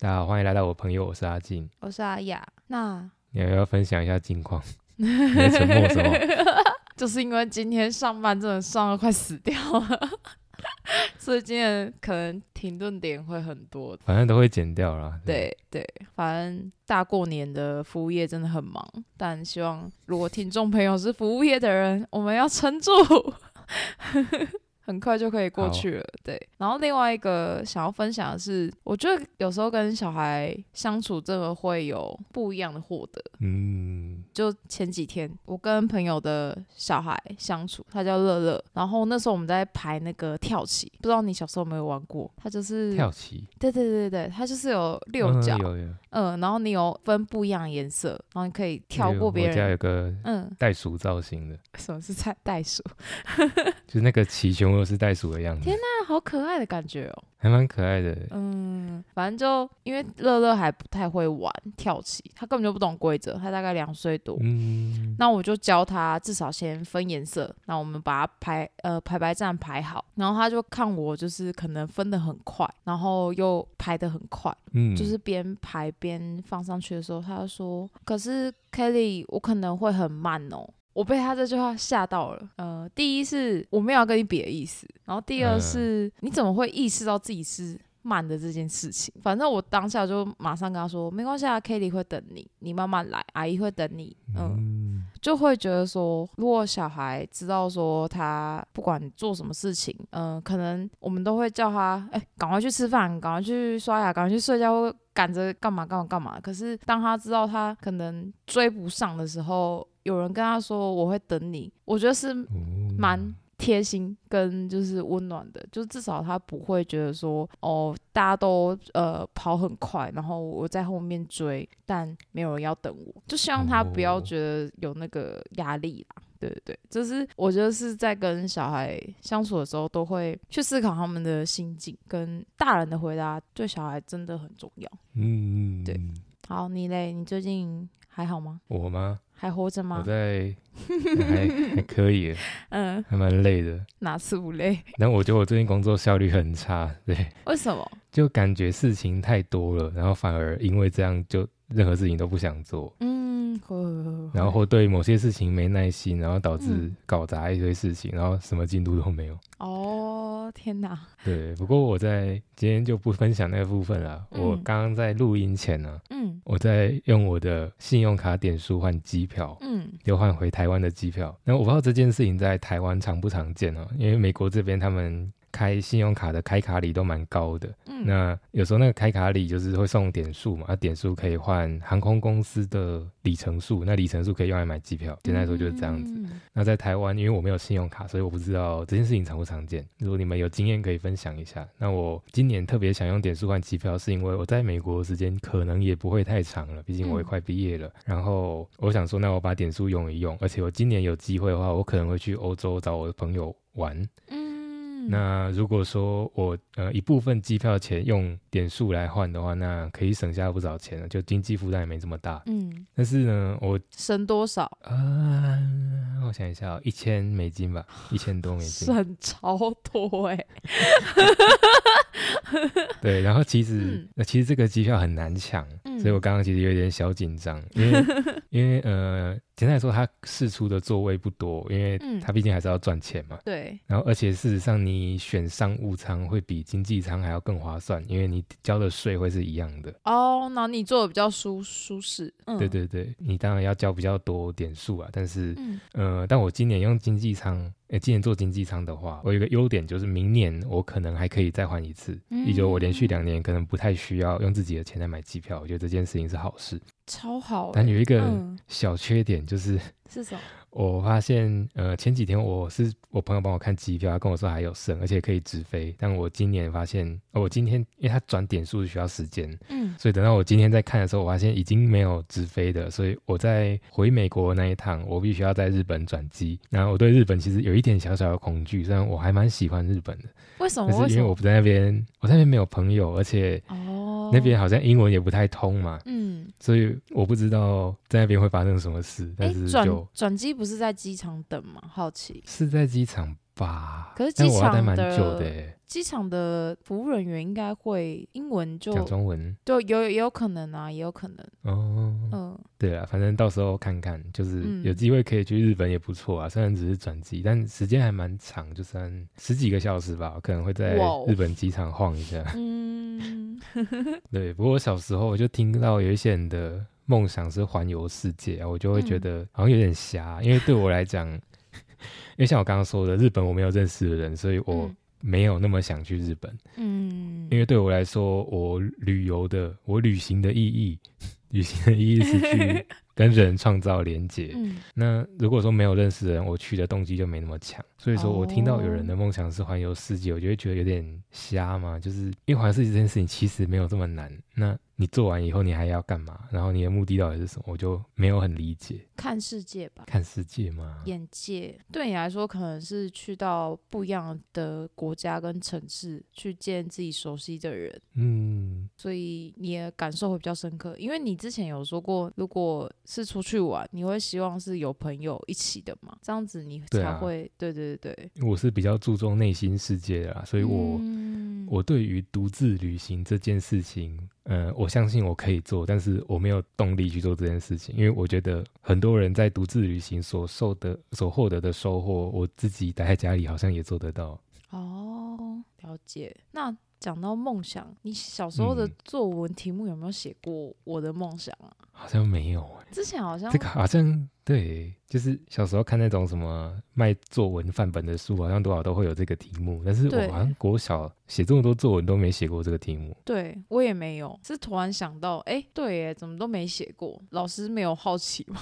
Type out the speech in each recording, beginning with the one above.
大家好，欢迎来到我朋友，我是阿静。我是阿雅。那你要不要分享一下近况？你的沉默什么？就是因为今天上班真的上的快死掉了，所以今天可能停顿点会很多。反正都会剪掉了。对对，反正大过年的服务业真的很忙，但希望如果听众朋友是服务业的人，我们要撑住。很快就可以过去了，对。然后另外一个想要分享的是，我觉得有时候跟小孩相处，真的会有不一样的获得。嗯，就前几天我跟朋友的小孩相处，他叫乐乐。然后那时候我们在排那个跳棋，不知道你小时候有没有玩过？他就是跳棋。对对对对，他就是有六角。嗯，然后你有分不一样的颜色，然后你可以跳过别人。我家有个嗯袋鼠造型的。什么是袋袋鼠？就是那个棋熊。是袋鼠的样子，天哪，好可爱的感觉哦，还蛮可爱的。嗯，反正就因为乐乐还不太会玩跳棋，他根本就不懂规则，他大概两岁多。嗯，那我就教他至少先分颜色，那我们把它排呃排排站排好，然后他就看我就是可能分的很快，然后又排的很快，嗯，就是边排边放上去的时候，他就说：“可是 Kelly，我可能会很慢哦。”我被他这句话吓到了。呃，第一是我没有要跟你比的意思，然后第二是你怎么会意识到自己是慢的这件事情？反正我当下就马上跟他说，没关系啊，Kitty 会等你，你慢慢来，阿姨会等你。嗯，就会觉得说，如果小孩知道说他不管做什么事情，嗯，可能我们都会叫他，哎，赶快去吃饭，赶快去刷牙，赶快去睡觉，赶着干嘛干嘛干嘛。可是当他知道他可能追不上的时候，有人跟他说我会等你，我觉得是蛮贴心跟就是温暖的，就至少他不会觉得说哦，大家都呃跑很快，然后我在后面追，但没有人要等我，就希望他不要觉得有那个压力啦。对对对，就是我觉得是在跟小孩相处的时候，都会去思考他们的心境，跟大人的回答对小孩真的很重要。嗯，对。好，你嘞？你最近还好吗？我吗？还活着吗？我在，还还可以，嗯，还蛮累的。哪次不累？那我觉得我最近工作效率很差，对。为什么？就感觉事情太多了，然后反而因为这样，就任何事情都不想做。嗯，然后或对某些事情没耐心，然后导致搞砸一堆事情，然后什么进度都没有。哦，天哪！对，不过我在今天就不分享那个部分了。我刚刚在录音前呢，嗯，我在用我的信用卡点数换机票，嗯，又换回台湾的机票。那我不知道这件事情在台湾常不常见哦，因为美国这边他们。开信用卡的开卡礼都蛮高的，嗯，那有时候那个开卡礼就是会送点数嘛，那点数可以换航空公司的里程数，那里程数可以用来买机票。简单来说就是这样子。那在台湾，因为我没有信用卡，所以我不知道这件事情常不常见。如果你们有经验可以分享一下。那我今年特别想用点数换机票，是因为我在美国时间可能也不会太长了，毕竟我也快毕业了。然后我想说，那我把点数用一用，而且我今年有机会的话，我可能会去欧洲找我的朋友玩。那如果说我呃一部分机票钱用点数来换的话，那可以省下不少钱了，就经济负担也没这么大。嗯，但是呢，我省多少？啊，我想一下，一千美金吧，一千多美金，省超多哎。对，然后其实那其实这个机票很难抢，所以我刚刚其实有点小紧张，因为 因为呃。简单来说，它试出的座位不多，因为它毕竟还是要赚钱嘛。对。然后，而且事实上，你选商务舱会比经济舱还要更划算，因为你交的税会是一样的。哦，那你坐的比较舒舒适。对对对，你当然要交比较多点数啊，但是，呃，但我今年用经济舱。诶，今年做经济舱的话，我有一个优点就是明年我可能还可以再换一次，也就我连续两年可能不太需要用自己的钱来买机票，我觉得这件事情是好事，超好。但有一个小缺点就是是什么？我发现，呃，前几天我是我朋友帮我看机票，他跟我说还有剩，而且可以直飞。但我今年发现，我今天因为他转点数需要时间，嗯，所以等到我今天在看的时候，我发现已经没有直飞的。所以我在回美国那一趟，我必须要在日本转机。然后我对日本其实有一点小小的恐惧，虽然我还蛮喜欢日本的。为什么？是因为我不在那边，我在那边没有朋友，而且哦，那边好像英文也不太通嘛，嗯，所以我不知道在那边会发生什么事。但是就转机不是在机场等吗？好奇是在机场。吧？可是机场的机场的服务人员应该会英文，就讲中文，就有也有可能啊，也有可能。哦，嗯，对啊，反正到时候看看，就是有机会可以去日本也不错啊。虽然只是转机，但时间还蛮长，就算十几个小时吧，可能会在日本机场晃一下。嗯，对。不过小时候我就听到有一些人的梦想是环游世界啊，我就会觉得好像有点瞎，因为对我来讲，因为像我刚刚说的，日本我没有认识的人，所以我。没有那么想去日本，嗯，因为对我来说，我旅游的，我旅行的意义，旅行的意义是去 跟人创造连接。嗯，那如果说没有认识的人，我去的动机就没那么强。所以说我听到有人的梦想是环游世界，我就会觉得有点瞎嘛，就是因为环游世界这件事情其实没有这么难。那你做完以后，你还要干嘛？然后你的目的到底是什么？我就没有很理解。看世界吧。看世界吗？眼界对你来说，可能是去到不一样的国家跟城市，去见自己熟悉的人。嗯。所以你的感受会比较深刻，因为你之前有说过，如果是出去玩，你会希望是有朋友一起的嘛？这样子你才会对对对对。我是比较注重内心世界的啦，所以我我对于独自旅行这件事情。嗯，我相信我可以做，但是我没有动力去做这件事情，因为我觉得很多人在独自旅行所受的、所获得的收获，我自己待在家里好像也做得到。哦，了解。那讲到梦想，你小时候的作文题目有没有写过我的梦想啊？好像没有。之前好像这个好像。对，就是小时候看那种什么卖作文范本的书，好像多少都会有这个题目。但是我好像国小写这么多作文都没写过这个题目。对我也没有，是突然想到，哎，对耶，怎么都没写过？老师没有好奇吗？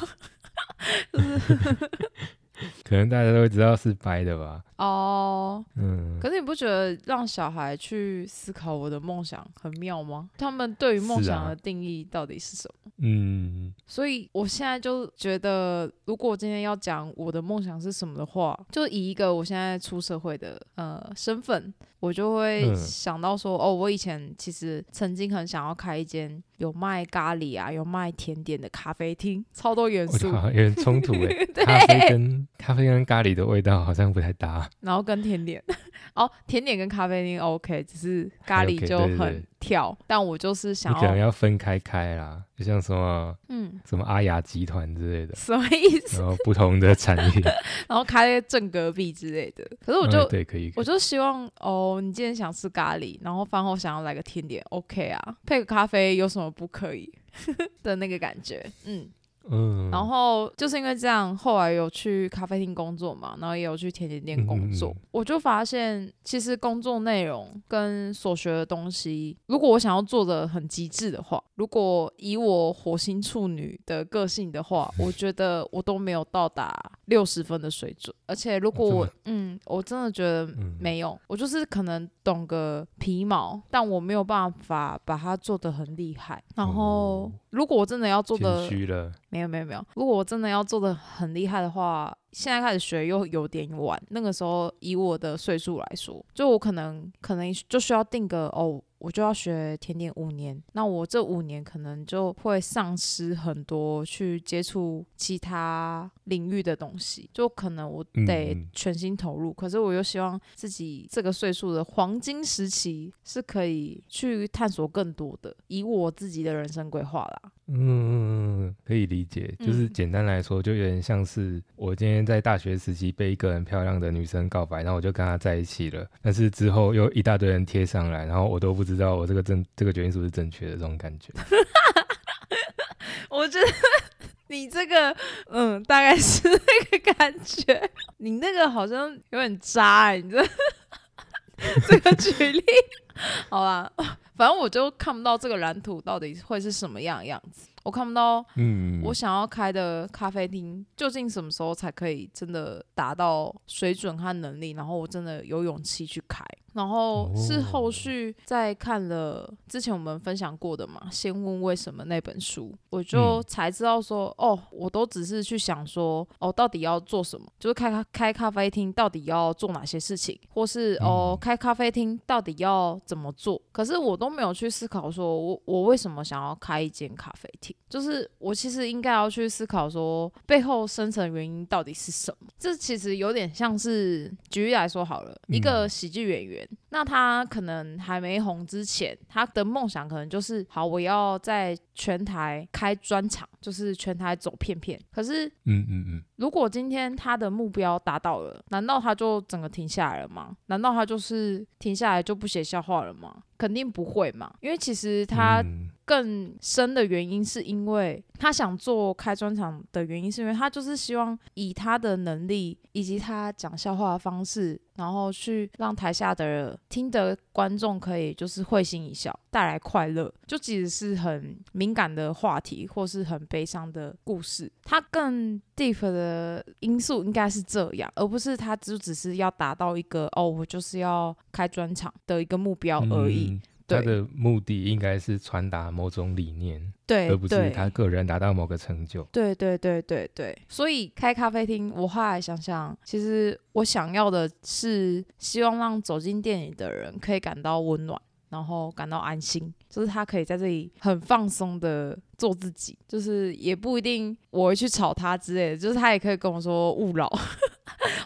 可能大家都会知道是掰的吧？哦，嗯。可是你不觉得让小孩去思考我的梦想很妙吗？他们对于梦想的定义到底是什么？嗯。所以我现在就觉得，如果今天要讲我的梦想是什么的话，就以一个我现在出社会的呃身份。我就会想到说，哦，我以前其实曾经很想要开一间有卖咖喱啊、有卖甜点的咖啡厅，超多元素，有点冲突哎。咖啡跟咖啡跟咖喱的味道好像不太搭。然后跟甜点，哦，甜点跟咖啡因 OK，只是咖喱就很跳。但我就是想，你可能要分开开啦。就像什么，嗯，什么阿雅集团之类的，什么意思？然后不同的产业，然后开正隔壁之类的。可是我就对，可以，我就希望哦，你今天想吃咖喱，然后饭后想要来个甜点，OK 啊，配个咖啡有什么不可以 的那个感觉？嗯。嗯，然后就是因为这样，后来有去咖啡厅工作嘛，然后也有去甜点店工作，我就发现其实工作内容跟所学的东西，如果我想要做的很极致的话，如果以我火星处女的个性的话，我觉得我都没有到达六十分的水准，而且如果我嗯，我真的觉得没有，我就是可能懂个皮毛，但我没有办法把它做的很厉害。然后如果我真的要做的，没有没有没有，如果我真的要做的很厉害的话，现在开始学又有点晚。那个时候以我的岁数来说，就我可能可能就需要定个哦。我就要学甜点五年，那我这五年可能就会丧失很多去接触其他领域的东西，就可能我得全心投入。可是我又希望自己这个岁数的黄金时期是可以去探索更多的，以我自己的人生规划啦。嗯，可以理解，就是简单来说，就有点像是我今天在大学时期被一个很漂亮的女生告白，然后我就跟她在一起了，但是之后又一大堆人贴上来，然后我都不知道我这个正这个决定是不是正确的这种感觉。我觉得你这个，嗯，大概是那个感觉。你那个好像有点渣哎，你这 这个举例，好吧。反正我就看不到这个蓝图到底会是什么样样子，我看不到，嗯，我想要开的咖啡厅究竟什么时候才可以真的达到水准和能力，然后我真的有勇气去开。然后是后续在看了之前我们分享过的嘛，先问为什么那本书，我就才知道说，哦，我都只是去想说，哦，到底要做什么，就是开开开咖啡厅到底要做哪些事情，或是哦，开咖啡厅到底要怎么做，可是我都没有去思考说我我为什么想要开一间咖啡厅。就是我其实应该要去思考说，背后深层原因到底是什么？这其实有点像是，举例来说好了，一个喜剧演员，那他可能还没红之前，他的梦想可能就是好，我要在全台开专场，就是全台走片片。可是，嗯嗯嗯，如果今天他的目标达到了，难道他就整个停下来了吗？难道他就是停下来就不写笑话了吗？肯定不会嘛，因为其实他更深的原因是因为他想做开专场的原因，是因为他就是希望以他的能力以及他讲笑话的方式，然后去让台下的听的观众可以就是会心一笑，带来快乐。就即使是很敏感的话题或是很悲伤的故事，他更 deep 的因素应该是这样，而不是他就只是要达到一个哦，我就是要开专场的一个目标而已。他的目的应该是传达某种理念，对，而不是他个人达到某个成就。对对对对对，所以开咖啡厅，我后来想想，其实我想要的是希望让走进店里的人可以感到温暖，然后感到安心，就是他可以在这里很放松的做自己，就是也不一定我会去吵他之类的，就是他也可以跟我说勿扰。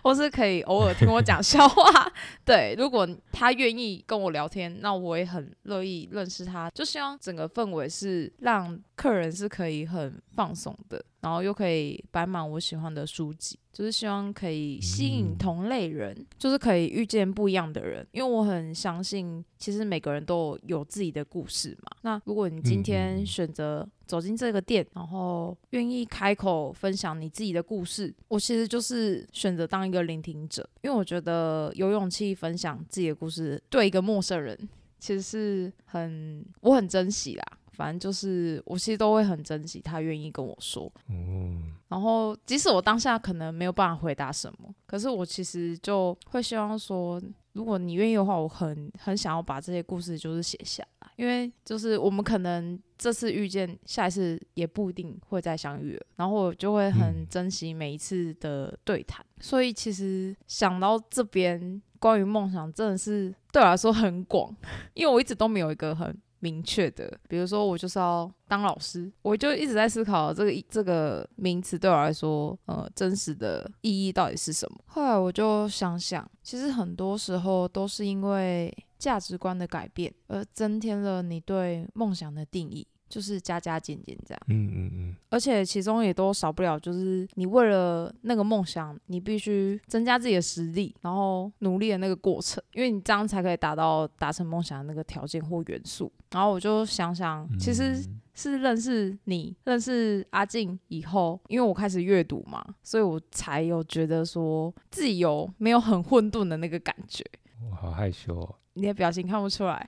或是可以偶尔听我讲笑话，对，如果他愿意跟我聊天，那我也很乐意认识他。就希望整个氛围是让客人是可以很放松的，然后又可以摆满我喜欢的书籍，就是希望可以吸引同类人，就是可以遇见不一样的人。因为我很相信，其实每个人都有自己的故事嘛。那如果你今天选择，走进这个店，然后愿意开口分享你自己的故事，我其实就是选择当一个聆听者，因为我觉得有勇气分享自己的故事，对一个陌生人，其实是很我很珍惜啦。反正就是我其实都会很珍惜他愿意跟我说，嗯，然后即使我当下可能没有办法回答什么，可是我其实就会希望说。如果你愿意的话，我很很想要把这些故事就是写下来，因为就是我们可能这次遇见，下一次也不一定会再相遇了，然后我就会很珍惜每一次的对谈。所以其实想到这边，关于梦想真的是对我来说很广，因为我一直都没有一个很。明确的，比如说我就是要当老师，我就一直在思考这个这个名词对我来说，呃，真实的意义到底是什么。后来我就想想，其实很多时候都是因为价值观的改变，而增添了你对梦想的定义。就是加加减减这样，嗯嗯嗯，而且其中也都少不了，就是你为了那个梦想，你必须增加自己的实力，然后努力的那个过程，因为你这样才可以达到达成梦想的那个条件或元素。然后我就想想，其实是认识你，认识阿静以后，因为我开始阅读嘛，所以我才有觉得说自己有没有很混沌的那个感觉。我好害羞，哦，你的表情看不出来。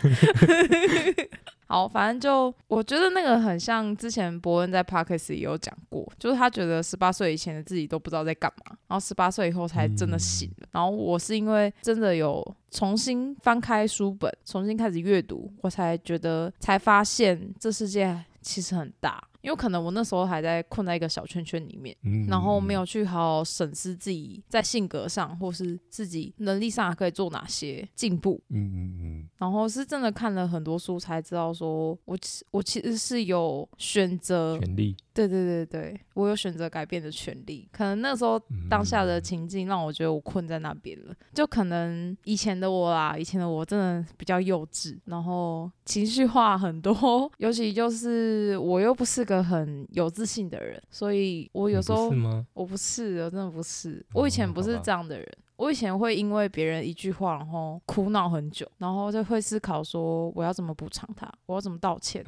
好，反正就我觉得那个很像之前伯恩在 Parkes 也有讲过，就是他觉得十八岁以前的自己都不知道在干嘛，然后十八岁以后才真的醒了。然后我是因为真的有重新翻开书本，重新开始阅读，我才觉得才发现这世界其实很大。因为可能我那时候还在困在一个小圈圈里面，然后没有去好好审视自己在性格上或是自己能力上可以做哪些进步。嗯嗯嗯。然后是真的看了很多书才知道，说我我其实是有选择权利。对对对对，我有选择改变的权利。可能那时候当下的情境让我觉得我困在那边了。就可能以前的我啦，以前的我真的比较幼稚，然后情绪化很多，尤其就是我又不是。个很有自信的人，所以我有时候我不是，我真的不是，我以前不是这样的人。我以前会因为别人一句话，然后苦恼很久，然后就会思考说我要怎么补偿他，我要怎么道歉。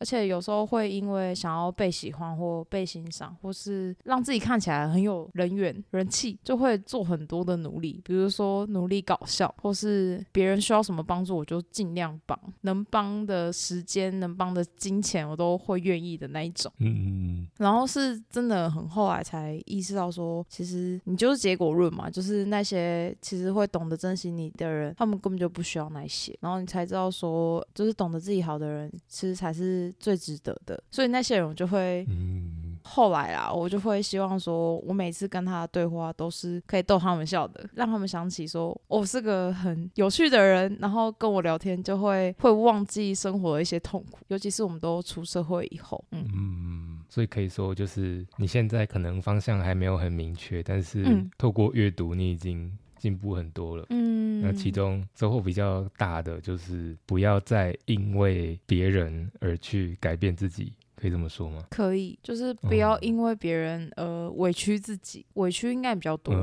而且有时候会因为想要被喜欢或被欣赏，或是让自己看起来很有人缘、人气，就会做很多的努力。比如说努力搞笑，或是别人需要什么帮助，我就尽量帮，能帮的时间、能帮的金钱，我都会愿意的那一种。嗯嗯嗯。然后是真的很后来才意识到说，其实你就是结果论嘛，就是那些其实会懂得珍惜你的人，他们根本就不需要那些。然后你才知道说，就是懂得自己好的人，其实才是。最值得的，所以那些人我就会。嗯后来啊，我就会希望说，我每次跟他的对话都是可以逗他们笑的，让他们想起说我是个很有趣的人，然后跟我聊天就会会忘记生活的一些痛苦，尤其是我们都出社会以后，嗯嗯，所以可以说就是你现在可能方向还没有很明确，但是透过阅读，你已经。进步很多了，嗯，那其中收获比较大的就是不要再因为别人而去改变自己。可以这么说吗？可以，就是不要因为别人呃委屈自己，委屈应该比较多。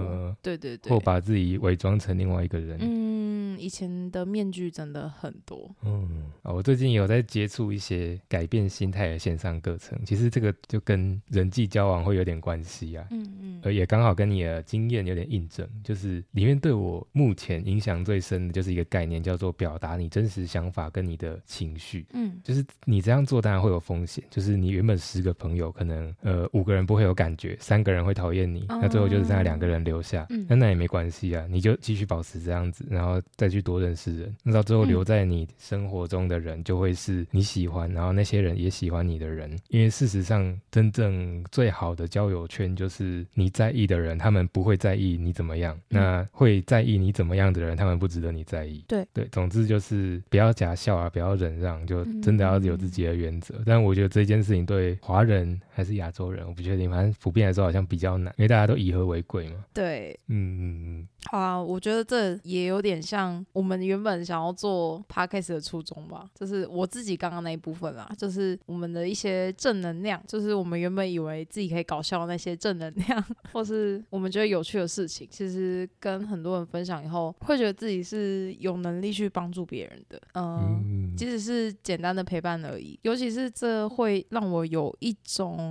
对对对，或把自己伪装成另外一个人。嗯，以前的面具真的很多。嗯，啊，我最近有在接触一些改变心态的线上课程，其实这个就跟人际交往会有点关系啊。嗯嗯，呃，也刚好跟你的经验有点印证，就是里面对我目前影响最深的就是一个概念，叫做表达你真实想法跟你的情绪。嗯，就是你这样做当然会有风险，就是。是你原本十个朋友，可能呃五个人不会有感觉，三个人会讨厌你，那最后就是剩下两个人留下，那那也没关系啊，你就继续保持这样子，然后再去多认识人，那到最后留在你生活中的人就会是你喜欢，然后那些人也喜欢你的人，因为事实上真正最好的交友圈就是你在意的人，他们不会在意你怎么样，那会在意你怎么样的人，他们不值得你在意。对对，总之就是不要假笑啊，不要忍让，就真的要有自己的原则。但我觉得这件。事情对华人还是亚洲人，我不确定。反正普遍来说，好像比较难，因为大家都以和为贵嘛。对，嗯嗯嗯。好啊，我觉得这也有点像我们原本想要做 podcast 的初衷吧，就是我自己刚刚那一部分啦，就是我们的一些正能量，就是我们原本以为自己可以搞笑那些正能量，或是我们觉得有趣的事情，其实跟很多人分享以后，会觉得自己是有能力去帮助别人的。嗯，即使是简单的陪伴而已，尤其是这会让我有一种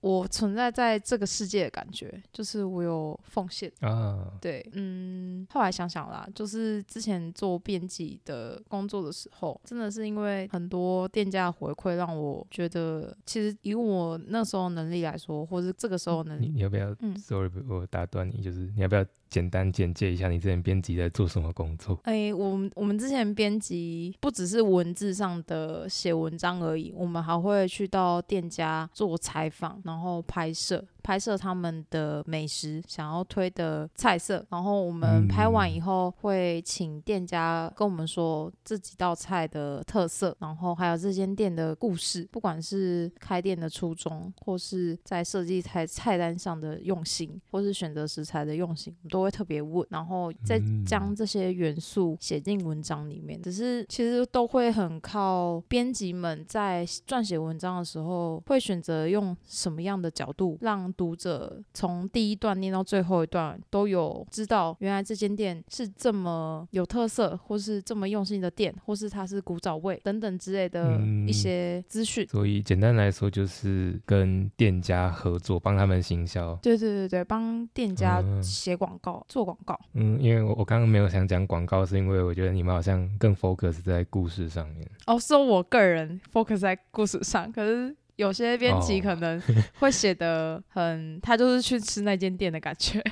我存在在这个世界的感觉，就是我有奉献啊，对，嗯。嗯，后来想想啦，就是之前做编辑的工作的时候，真的是因为很多店家的回馈，让我觉得，其实以我那时候能力来说，或是这个时候能力，你要不要？Sorry，我打断你，就是你要不要？简单简介一下你之前编辑在做什么工作？哎，我们我们之前编辑不只是文字上的写文章而已，我们还会去到店家做采访，然后拍摄拍摄他们的美食，想要推的菜色。然后我们拍完以后，会请店家跟我们说这几道菜的特色，然后还有这间店的故事，不管是开店的初衷，或是在设计菜菜单上的用心，或是选择食材的用心，都。会特别问，然后再将这些元素写进文章里面。只是其实都会很靠编辑们在撰写文章的时候，会选择用什么样的角度，让读者从第一段念到最后一段都有知道，原来这间店是这么有特色，或是这么用心的店，或是它是古早味等等之类的一些资讯。所以简单来说，就是跟店家合作，帮他们行销。对对对对，帮店家写广告。做广告，嗯，因为我我刚刚没有想讲广告，是因为我觉得你们好像更 focus 在故事上面。哦，是我个人 focus 在故事上，可是有些编辑可能会写的很，他就是去吃那间店的感觉。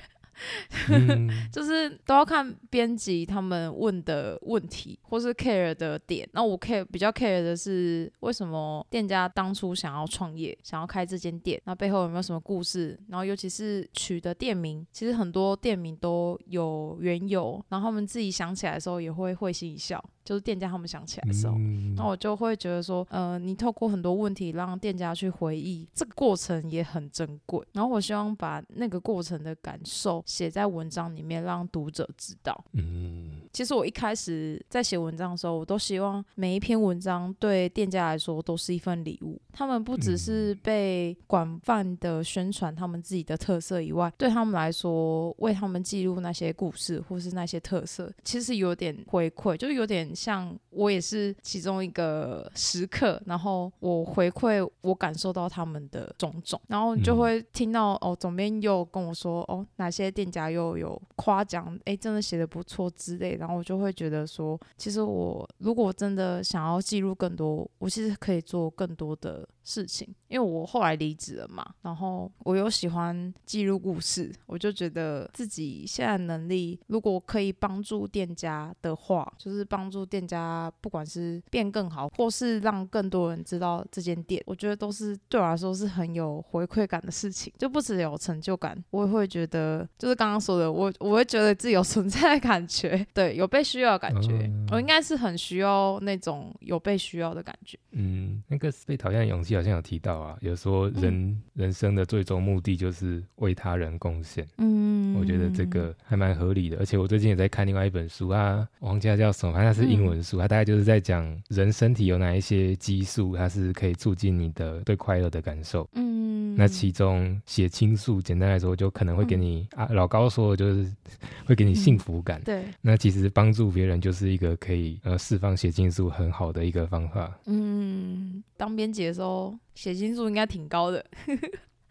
就是都要看编辑他们问的问题，或是 care 的点。那我 care 比较 care 的是，为什么店家当初想要创业，想要开这间店，那背后有没有什么故事？然后尤其是取的店名，其实很多店名都有缘由，然后他们自己想起来的时候也会会心一笑。就是店家他们想起来的时候，那我就会觉得说，呃，你透过很多问题让店家去回忆，这个过程也很珍贵。然后我希望把那个过程的感受写在文章里面，让读者知道。嗯，其实我一开始在写文章的时候，我都希望每一篇文章对店家来说都是一份礼物。他们不只是被广泛的宣传他们自己的特色以外，对他们来说，为他们记录那些故事或是那些特色，其实有点回馈，就有点。像我也是其中一个时刻，然后我回馈我感受到他们的种种，然后你就会听到哦，总编又跟我说哦，哪些店家又有夸奖，哎，真的写的不错之类然后我就会觉得说，其实我如果真的想要记录更多，我其实可以做更多的事情。因为我后来离职了嘛，然后我又喜欢记录故事，我就觉得自己现在能力，如果可以帮助店家的话，就是帮助店家，不管是变更好，或是让更多人知道这间店，我觉得都是对我来说是很有回馈感的事情，就不只有成就感，我也会觉得，就是刚刚说的，我我会觉得自己有存在的感觉，对，有被需要的感觉，我应该是很需要那种有被需要的感觉。嗯，那个被讨厌的勇气好像有提到啊，有说人人生的最终目的就是为他人贡献。嗯，我觉得这个还蛮合理的。而且我最近也在看另外一本书啊，忘记叫什么，反正是英文书，它大概就是在讲人身体有哪一些激素，它是可以促进你的对快乐的感受。嗯，那其中血清素，简单来说就可能会给你啊，老高说的就是 会给你幸福感。对，那其实帮助别人就是一个可以呃释放血清素很好的一个方法。嗯。当编辑的时候，血清素应该挺高的，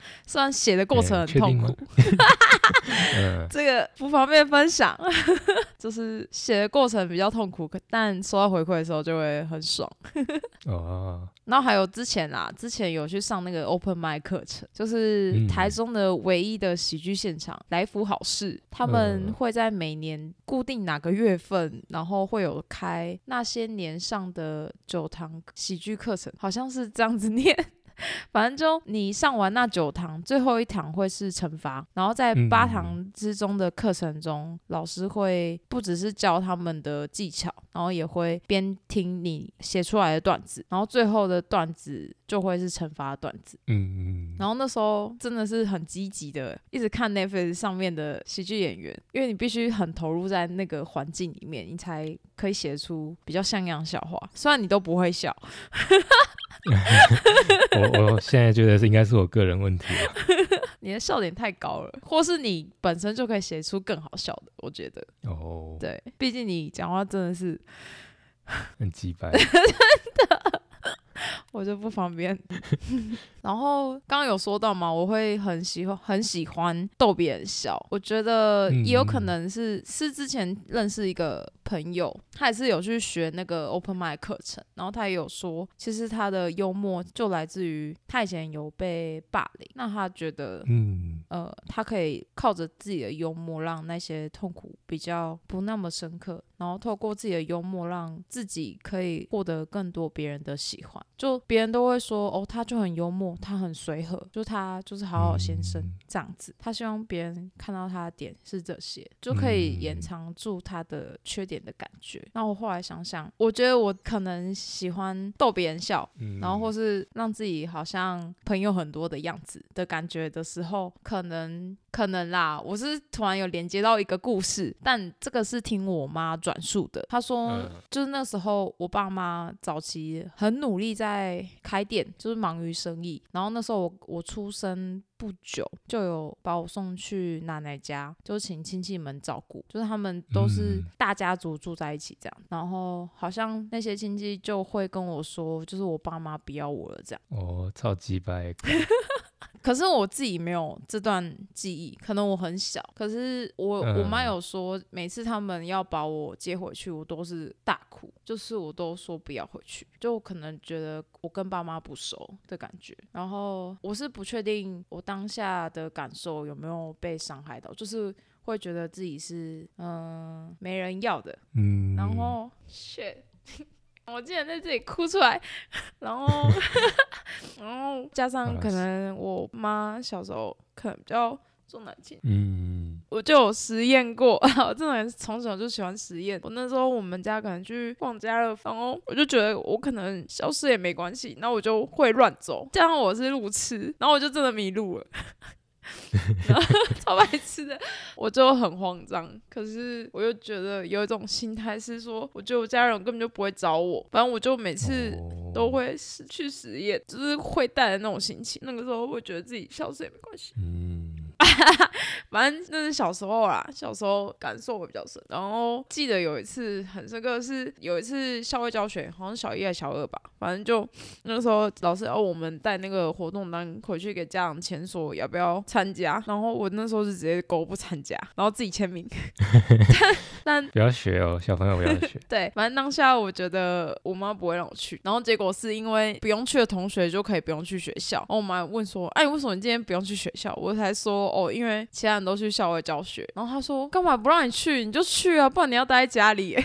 虽然写的过程很痛苦。这个不方便分享，就是写的过程比较痛苦，但收到回馈的时候就会很爽。哦。然后还有之前啦，之前有去上那个 Open m i 课程，就是台中的唯一的喜剧现场来福好事，他们会在每年固定哪个月份，然后会有开那些年上的九堂喜剧课程，好像是这样子念。反正就你上完那九堂，最后一堂会是惩罚，然后在八堂之中的课程中，老师会不只是教他们的技巧，然后也会边听你写出来的段子，然后最后的段子就会是惩罚段子。嗯嗯。然后那时候真的是很积极的，一直看 Netflix 上面的喜剧演员，因为你必须很投入在那个环境里面，你才可以写出比较像样笑话。虽然你都不会笑。我我现在觉得是应该是我个人问题了。你的笑点太高了，或是你本身就可以写出更好笑的，我觉得。哦。对，毕竟你讲话真的是很鸡掰。真的。我就不方便。然后刚刚有说到嘛，我会很喜欢很喜欢逗别人笑。我觉得也有可能是是之前认识一个朋友，他也是有去学那个 open m i 课程，然后他也有说，其实他的幽默就来自于他以前有被霸凌，那他觉得，嗯呃，他可以靠着自己的幽默，让那些痛苦比较不那么深刻，然后透过自己的幽默，让自己可以获得更多别人的喜欢。就别人都会说，哦，他就很幽默。他很随和，就他就是好好先生这样子。他希望别人看到他的点是这些，就可以延长住他的缺点的感觉。那我后来想想，我觉得我可能喜欢逗别人笑，然后或是让自己好像朋友很多的样子的感觉的时候，可能。可能啦，我是突然有连接到一个故事，但这个是听我妈转述的。她说，就是那时候我爸妈早期很努力在开店，就是忙于生意。然后那时候我我出生不久，就有把我送去奶奶家，就请亲戚们照顾，就是他们都是大家族住在一起这样。然后好像那些亲戚就会跟我说，就是我爸妈不要我了这样。哦，超级白。可是我自己没有这段记忆，可能我很小。可是我我妈有说，每次他们要把我接回去，我都是大哭，就是我都说不要回去，就可能觉得我跟爸妈不熟的感觉。然后我是不确定我当下的感受有没有被伤害到，就是会觉得自己是嗯没人要的。嗯，然后 shit。我竟然在这里哭出来，然后，然后加上可能我妈小时候可能比较重男轻，嗯，我就有实验过，我这种人从小就喜欢实验。我那时候我们家可能去逛家乐福哦，我就觉得我可能消失也没关系，那我就会乱走，加上我是路痴，然后我就真的迷路了。超白痴的，我就很慌张。可是我又觉得有一种心态是说，我觉得我家人根本就不会找我。反正我就每次都会失去实验，就是会带的那种心情。那个时候会觉得自己消失也没关系。嗯，反正那是小时候啦，小时候感受会比较深。然后记得有一次很深刻，是有一次校外教学，好像小一还是小二吧。反正就那时候老师要我们带那个活动单回去给家长签，说要不要参加。然后我那时候是直接勾不参加，然后自己签名。但不要学哦，小朋友不要学。对，反正当下我觉得我妈不会让我去。然后结果是因为不用去的同学就可以不用去学校。然后我妈问说：“哎，为什么你今天不用去学校？”我才说：“哦，因为其他人都去校外教学。”然后他说：“干嘛不让你去？你就去啊，不然你要待在家里。”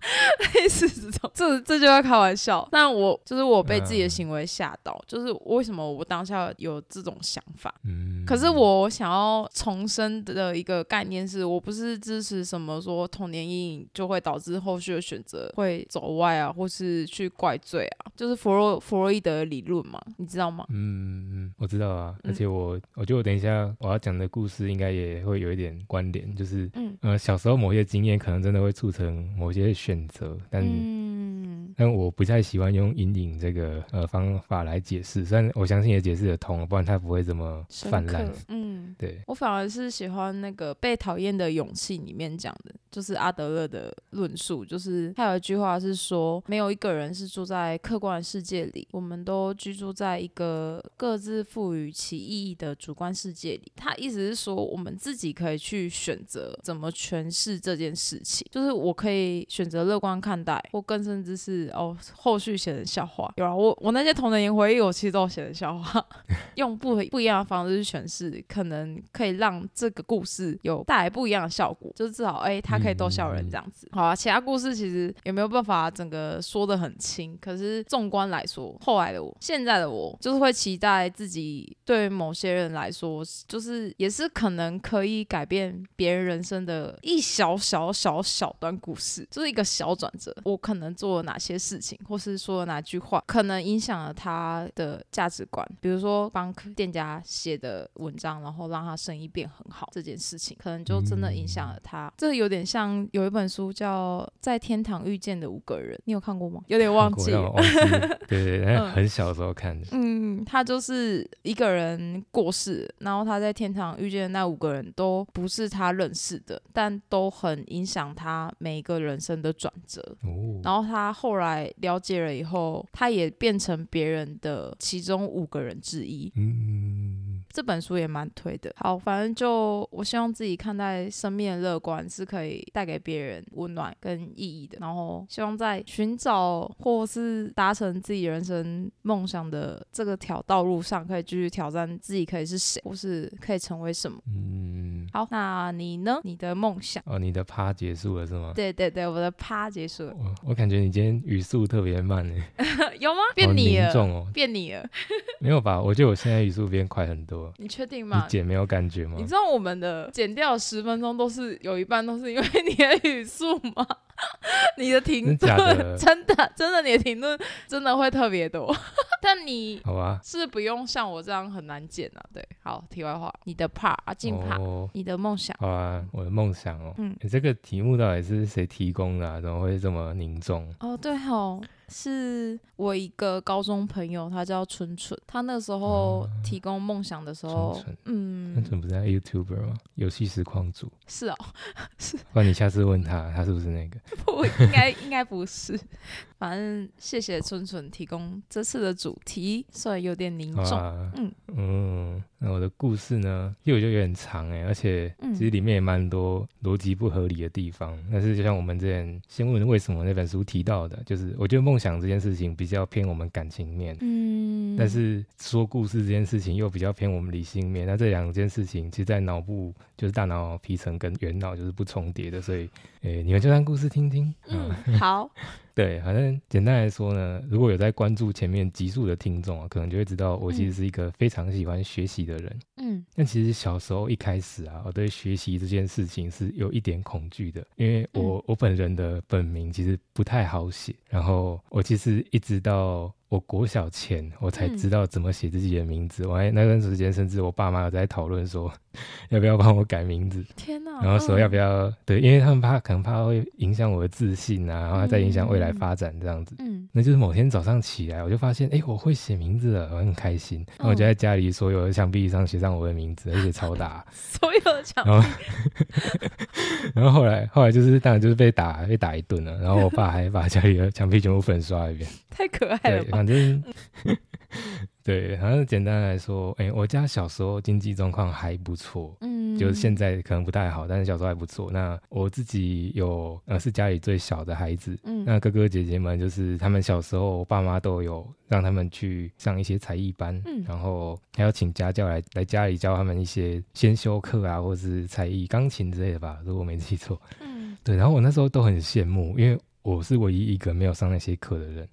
类似这种，这这就要开玩笑。但我就是我被自己的行为吓到，就是为什么我当下有这种想法？嗯，可是我想要重申的一个概念是，我不是支持什么说童年阴影就会导致后续的选择会走歪啊，或是去怪罪啊，就是弗洛弗洛伊德理论嘛，你知道吗？嗯，我知道啊，而且我我觉得我等一下我要讲的故事应该也会有一点关联，就是嗯呃小时候某些经验可能真的会促成某些选择。但嗯但我不太喜欢用阴影这个呃方法来解释，虽然我相信也解释得通，不然他不会这么泛滥。嗯，对我反而是喜欢那个被讨厌的勇气里面讲的，就是阿德勒的论述，就是他有一句话是说，没有一个人是住在客观世界里，我们都居住在一个各自赋予其意义的主观世界里。他意思是说，我们自己可以去选择怎么诠释这件事情，就是我可以选择乐观看待，或更甚至是。哦，后续写的笑话有啊，我我那些童年回忆，我其实都写的笑话，用不不一样的方式去诠释，可能可以让这个故事有带来不一样的效果，就是至少哎，它可以逗笑人这样子。好啊，其他故事其实也没有办法整个说的很清，可是纵观来说，后来的我，现在的我，就是会期待自己对某些人来说，就是也是可能可以改变别人人生的一小小小小段故事，就是一个小转折，我可能做了哪些。事情，或是说了哪句话，可能影响了他的价值观。比如说帮店家写的文章，然后让他生意变很好，这件事情可能就真的影响了他。这有点像有一本书叫《在天堂遇见的五个人》，你有看过吗？有点忘记。对对对，很小时候看的。嗯，他就是一个人过世，然后他在天堂遇见的那五个人都不是他认识的，但都很影响他每一个人生的转折。哦，然后他后来。了解了以后，他也变成别人的其中五个人之一。嗯，这本书也蛮推的。好，反正就我希望自己看待生命的乐观是可以带给别人温暖跟意义的。然后希望在寻找或是达成自己人生梦想的这个条道路上，可以继续挑战自己可以是谁，或是可以成为什么。嗯，好，那你呢？你的梦想？哦，你的趴结束了是吗？对对对，我的趴结束了。我我感觉你今天语。速特别慢呢，有吗？变你了，哦，变你了，没有吧？我觉得我现在语速变快很多。你确定吗？你剪没有感觉吗？你知道我们的剪掉十分钟都是有一半都是因为你的语速吗？你的停顿真的 真的你的停顿真的会特别多，但你好吧是不用像我这样很难剪啊。对，好，题外话，你的怕啊，进怕，你的梦想。好啊，我的梦想哦，嗯，你这个题目到底是谁提供的？怎么会这么凝重？哦，对哦。是我一个高中朋友，他叫春春。他那时候提供梦想的时候，嗯，春春不是 YouTuber 吗？游戏实况组是哦，是。那你下次问他，他是不是那个？不，应该应该不是。反正谢谢春春提供这次的主题，虽然有点凝重。嗯嗯，那我的故事呢，又就有点长哎，而且其实里面也蛮多逻辑不合理的地方。但是就像我们之前先问为什么那本书提到的，就是我觉得梦想这件事情比较偏我们感情面，嗯，但是说故事这件事情又比较偏我们理性面。那这两件事情，其实在脑部就是大脑皮层跟原脑就是不重叠的，所以诶，你们就当故事听听。嗯，好。对，反正简单来说呢，如果有在关注前面集数的听众啊，可能就会知道我其实是一个非常喜欢学习的人。嗯，但其实小时候一开始啊，我对学习这件事情是有一点恐惧的，因为我我本人的本名其实不太好写，然后我其实一直到。我国小前我才知道怎么写自己的名字。我还那段时间，甚至我爸妈有在讨论说，要不要帮我改名字？天哪！然后说要不要对，因为他们怕可能怕会影响我的自信啊，然后再影响未来发展这样子。嗯，那就是某天早上起来，我就发现，哎，我会写名字了，我很开心。然后我就在家里所有的墙壁上写上我的名字，而且超大。所有的墙壁。然后后来后来就是当然就是被打被打一顿了，然后我爸还把家里的墙壁全部粉刷一遍。太可爱了。对，反正。对，反正简单来说，哎，我家小时候经济状况还不错，嗯，就是现在可能不太好，但是小时候还不错。那我自己有，呃，是家里最小的孩子，嗯，那哥哥姐姐们就是他们小时候，我爸妈都有让他们去上一些才艺班，嗯，然后还要请家教来来家里教他们一些先修课啊，或者是才艺，钢琴之类的吧，如果没记错，嗯，对，然后我那时候都很羡慕，因为。我是唯一一个没有上那些课的人，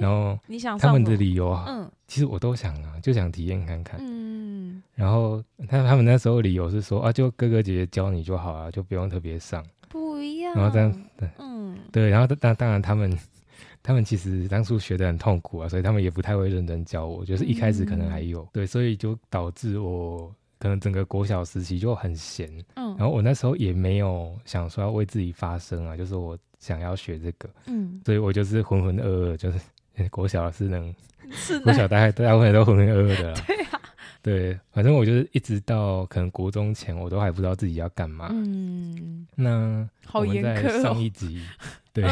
然后你想他们的理由啊，嗯，其实我都想啊，就想体验看看，嗯，然后他他们那时候理由是说啊，就哥哥姐姐教你就好了，就不用特别上，不一样，然后这样，嗯，对，然后当当然他们 他们其实当初学的很痛苦啊，所以他们也不太会认真教我，就是一开始可能还有，对，所以就导致我可能整个国小时期就很闲，嗯，然后我那时候也没有想说要为自己发声啊，就是我。想要学这个，嗯，所以我就是浑浑噩噩，就是 国小是能，是国小大概大部分都浑浑噩噩的，对啊，对，反正我就是一直到可能国中前，我都还不知道自己要干嘛，嗯，那我们在上一集，对，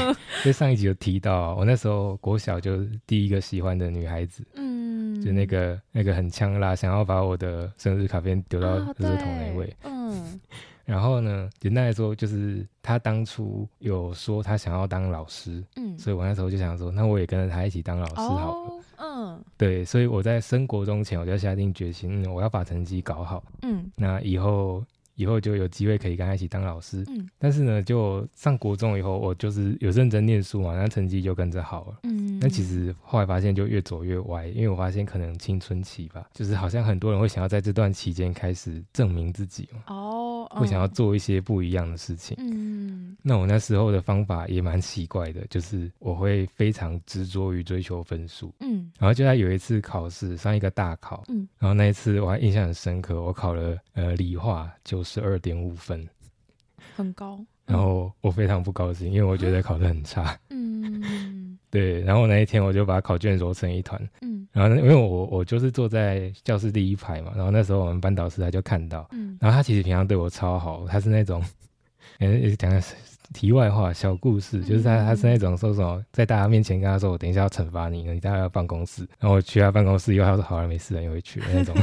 在上一集有提到，我那时候国小就第一个喜欢的女孩子，嗯，就那个那个很呛辣，想要把我的生日卡片丢到垃圾桶那位，嗯。然后呢，简单来说，就是她当初有说她想要当老师，嗯，所以我那时候就想说，那我也跟着她一起当老师好了，嗯，对，所以我在升国中前，我就下定决心，我要把成绩搞好，嗯，那以后。以后就有机会可以跟他一起当老师，嗯，但是呢，就上国中以后，我就是有认真念书嘛，那成绩就跟着好了，嗯，那其实后来发现就越走越歪，因为我发现可能青春期吧，就是好像很多人会想要在这段期间开始证明自己嘛，哦，会想要做一些不一样的事情，嗯，那我那时候的方法也蛮奇怪的，就是我会非常执着于追求分数，嗯，然后就在有一次考试上一个大考，嗯，然后那一次我还印象很深刻，我考了呃理化就是。十二点五分，很高。然后我非常不高兴，因为我觉得考得很差。嗯，对。然后那一天我就把考卷揉成一团。嗯，然后因为我我就是坐在教室第一排嘛，然后那时候我们班导师他就看到。嗯，然后他其实平常对我超好，他是那种，嗯，讲的是。题外话，小故事就是他，他是那种说什么，在大家面前跟他说：“我等一下要惩罚你，你待会要办公室。”然后我去他办公室以后，他说：“好了，没事了，又回去那种。”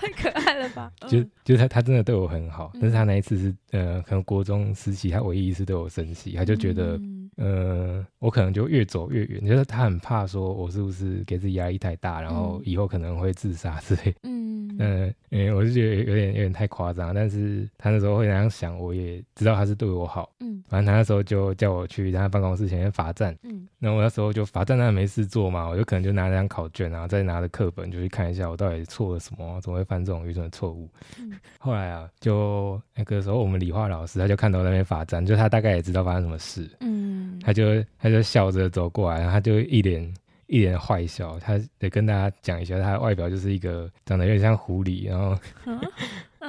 太可爱了吧？就就他，他真的对我很好，但是他那一次是呃，可能国中时期，他唯一一次对我生气，他就觉得。呃，我可能就越走越远，就是他很怕说，我是不是给自己压力太大，然后以后可能会自杀之类。嗯嗯，为我是觉得有点有点太夸张，但是他那时候会那样想，我也知道他是对我好。嗯，反正他那时候就叫我去他办公室前面罚站。嗯，那我那时候就罚站，那没事做嘛，我就可能就拿那张考卷，然后再拿着课本就去看一下我到底错了什么，怎么会犯这种愚蠢的错误。嗯，后来啊，就那个时候我们理化老师他就看到那边罚站，就他大概也知道发生什么事。嗯。他就他就笑着走过来，然后他就一脸一脸坏笑。他得跟大家讲一下，他的外表就是一个长得有点像狐狸，然后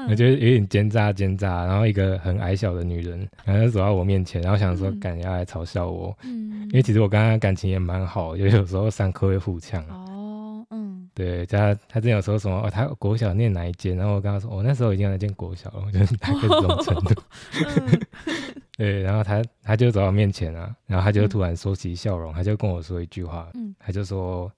我觉得有点奸诈奸诈，然后一个很矮小的女人，然后走到我面前，然后想说敢要来嘲笑我，嗯，因为其实我跟他感情也蛮好，就有时候上课会互呛。哦，嗯，对，他他之前有说什么？哦，他国小念哪一间？然后我跟他说，我那时候已经在念国小了，就是 大概这种程度。对，然后他他就走到面前啊，然后他就突然收起笑容，他就跟我说一句话，嗯，他就说。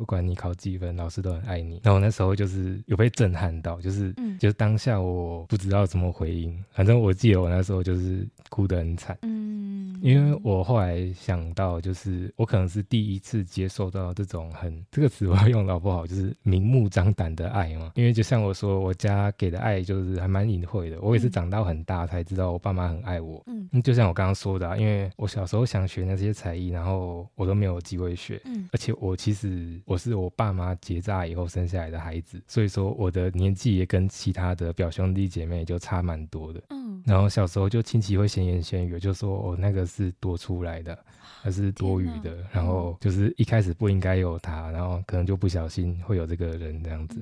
不管你考几分，老师都很爱你。那我那时候就是有被震撼到，就是，就是当下我不知道怎么回应。反正我记得我那时候就是哭得很惨。嗯，因为我后来想到，就是我可能是第一次接受到这种很这个词我要用的不好，就是明目张胆的爱嘛。因为就像我说，我家给的爱就是还蛮隐晦的。我也是长到很大才知道我爸妈很爱我。嗯，就像我刚刚说的，因为我小时候想学那些才艺，然后我都没有机会学。嗯，而且我其实。我是我爸妈结扎以后生下来的孩子，所以说我的年纪也跟其他的表兄弟姐妹就差蛮多的。嗯，然后小时候就亲戚会闲言闲语，就说哦那个是多出来的，那是多余的，然后就是一开始不应该有他，然后可能就不小心会有这个人这样子。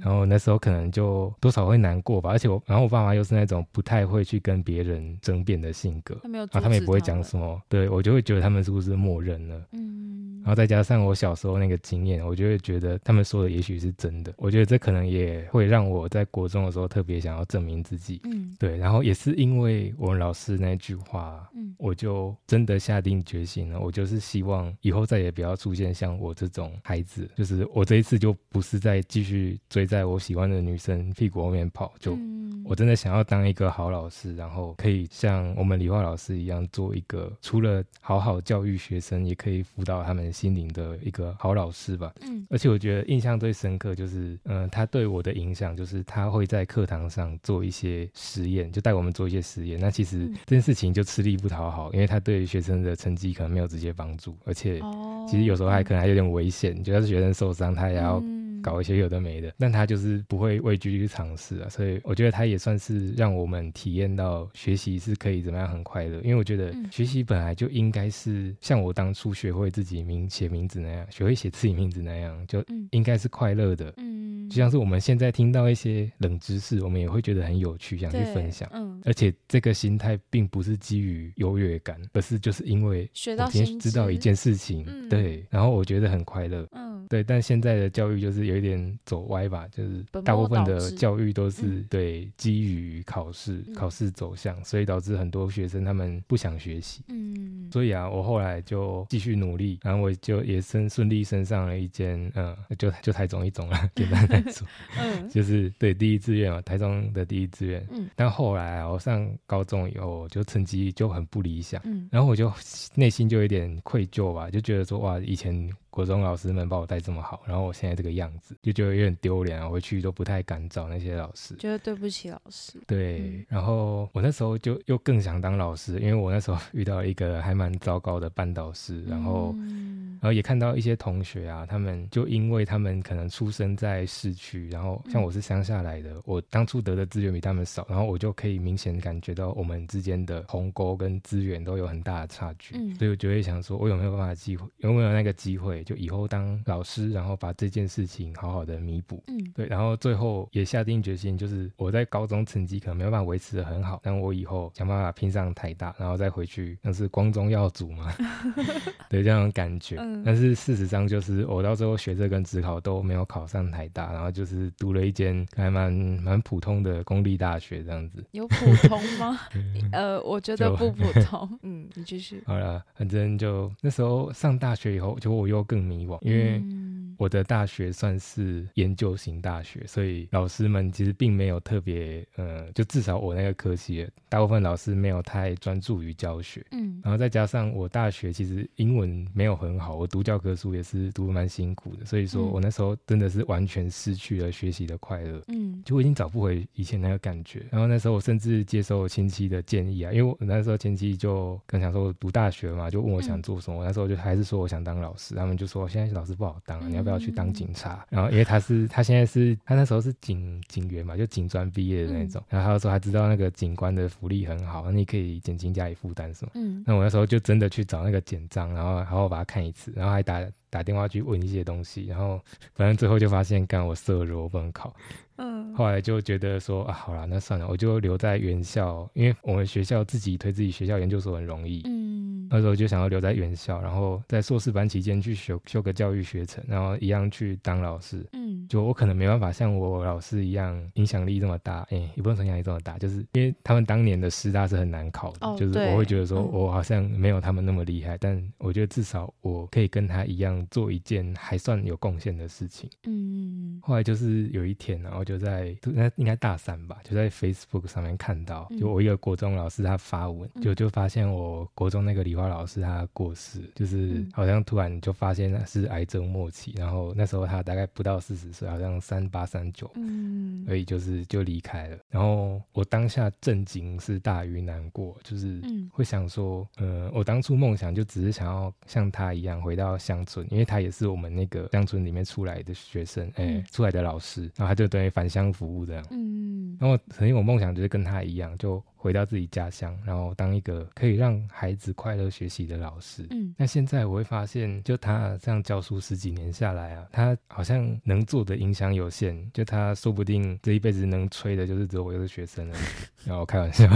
然后那时候可能就多少会难过吧，而且我，然后我爸妈又是那种不太会去跟别人争辩的性格，啊，他们也不会讲什么，对我就会觉得他们是不是默认了，嗯，然后再加上我小时候那个经验，我就会觉得他们说的也许是真的，我觉得这可能也会让我在国中的时候特别想要证明自己，嗯，对，然后也是因为我们老师那句话，嗯，我就真的下定决心了，我就是希望以后再也不要出现像我这种孩子，就是我这一次就不是再继续追。在我喜欢的女生屁股后面跑，就我真的想要当一个好老师，然后可以像我们理化老师一样，做一个除了好好教育学生，也可以辅导他们心灵的一个好老师吧。嗯，而且我觉得印象最深刻就是，嗯，他对我的影响就是他会在课堂上做一些实验，就带我们做一些实验。那其实这件事情就吃力不讨好，因为他对学生的成绩可能没有直接帮助，而且其实有时候还可能还有点危险，就要是学生受伤，他也要。搞一些有的没的，但他就是不会畏惧去尝试啊，所以我觉得他也算是让我们体验到学习是可以怎么样很快乐。因为我觉得学习本来就应该是像我当初学会自己名写名字那样，学会写自己名字那样，就应该是快乐的。嗯，就像是我们现在听到一些冷知识，我们也会觉得很有趣，想去分享。嗯，而且这个心态并不是基于优越感，而是就是因为学到今天知道一件事情，对，然后我觉得很快乐。嗯，对，但现在的教育就是。有一点走歪吧，就是大部分的教育都是对基于考试、考试走向，所以导致很多学生他们不想学习。嗯，所以啊，我后来就继续努力，然后我就也升顺利升上了一间，嗯，就就台中一中了，简单来说，嗯，就是对第一志愿嘛，台中的第一志愿。嗯，但后来啊，我上高中以后，就成绩就很不理想，嗯，然后我就内心就有点愧疚吧，就觉得说哇，以前。国中老师们把我带这么好，然后我现在这个样子，就觉得有点丢脸啊！回去都不太敢找那些老师，觉得对不起老师。对，然后我那时候就又更想当老师，因为我那时候 遇到一个还蛮糟糕的班导师，然后。然后也看到一些同学啊，他们就因为他们可能出生在市区，然后像我是乡下来的，我当初得的资源比他们少，然后我就可以明显感觉到我们之间的鸿沟跟资源都有很大的差距，所以我就会想说，我有没有办法机会，有没有那个机会，就以后当老师，然后把这件事情好好的弥补。嗯，对，然后最后也下定决心，就是我在高中成绩可能没有办法维持的很好，但我以后想办法拼上台大，然后再回去，那是光宗耀祖嘛，对这样感觉。嗯但是事实上，就是我到最后学这跟职考都没有考上台大，然后就是读了一间还蛮蛮普通的公立大学这样子。有普通吗？呃，我觉得不普通。嗯，你继续。好了，反正就那时候上大学以后，就我又更迷惘，因为。我的大学算是研究型大学，所以老师们其实并没有特别，呃，就至少我那个科系，大部分老师没有太专注于教学。嗯，然后再加上我大学其实英文没有很好，我读教科书也是读蛮辛苦的，所以说我那时候真的是完全失去了学习的快乐。嗯，就我已经找不回以前那个感觉。然后那时候我甚至接受亲戚的建议啊，因为我那时候亲戚就跟想说我读大学嘛，就问我想做什么，那时候就还是说我想当老师，他们就说现在老师不好当，你要不要？要去当警察，然后因为他是他现在是他那时候是警警员嘛，就警专毕业的那种，然后他说他知道那个警官的福利很好，你可以减轻家里负担什么。嗯，那我那时候就真的去找那个简章，然后然后把它看一次，然后还打打电话去问一些东西，然后反正最后就发现干我色弱不能考。嗯，后来就觉得说啊，好了，那算了，我就留在原校，因为我们学校自己推自己学校研究所很容易。嗯，那时候就想要留在原校，然后在硕士班期间去修修个教育学程，然后一样去当老师。嗯，就我可能没办法像我老师一样影响力这么大，哎，也不能说影响力这么大，就是因为他们当年的师大是很难考的，就是我会觉得说我好像没有他们那么厉害，但我觉得至少我可以跟他一样做一件还算有贡献的事情。嗯，后来就是有一天，然后。就在那应该大三吧，就在 Facebook 上面看到，就我一个国中老师他发文，就就发现我国中那个理化老师他过世，就是好像突然就发现他是癌症末期，然后那时候他大概不到四十岁，好像三八三九，嗯，所以就是就离开了。然后我当下震惊是大于难过，就是会想说，呃，我当初梦想就只是想要像他一样回到乡村，因为他也是我们那个乡村里面出来的学生，哎，出来的老师，然后他就等于。返乡服务这样，嗯，嗯，然后曾经我梦想就是跟他一样，就。回到自己家乡，然后当一个可以让孩子快乐学习的老师。嗯，那现在我会发现，就他这样教书十几年下来啊，他好像能做的影响有限。就他说不定这一辈子能吹的就是只有我一个学生了。然后开玩笑，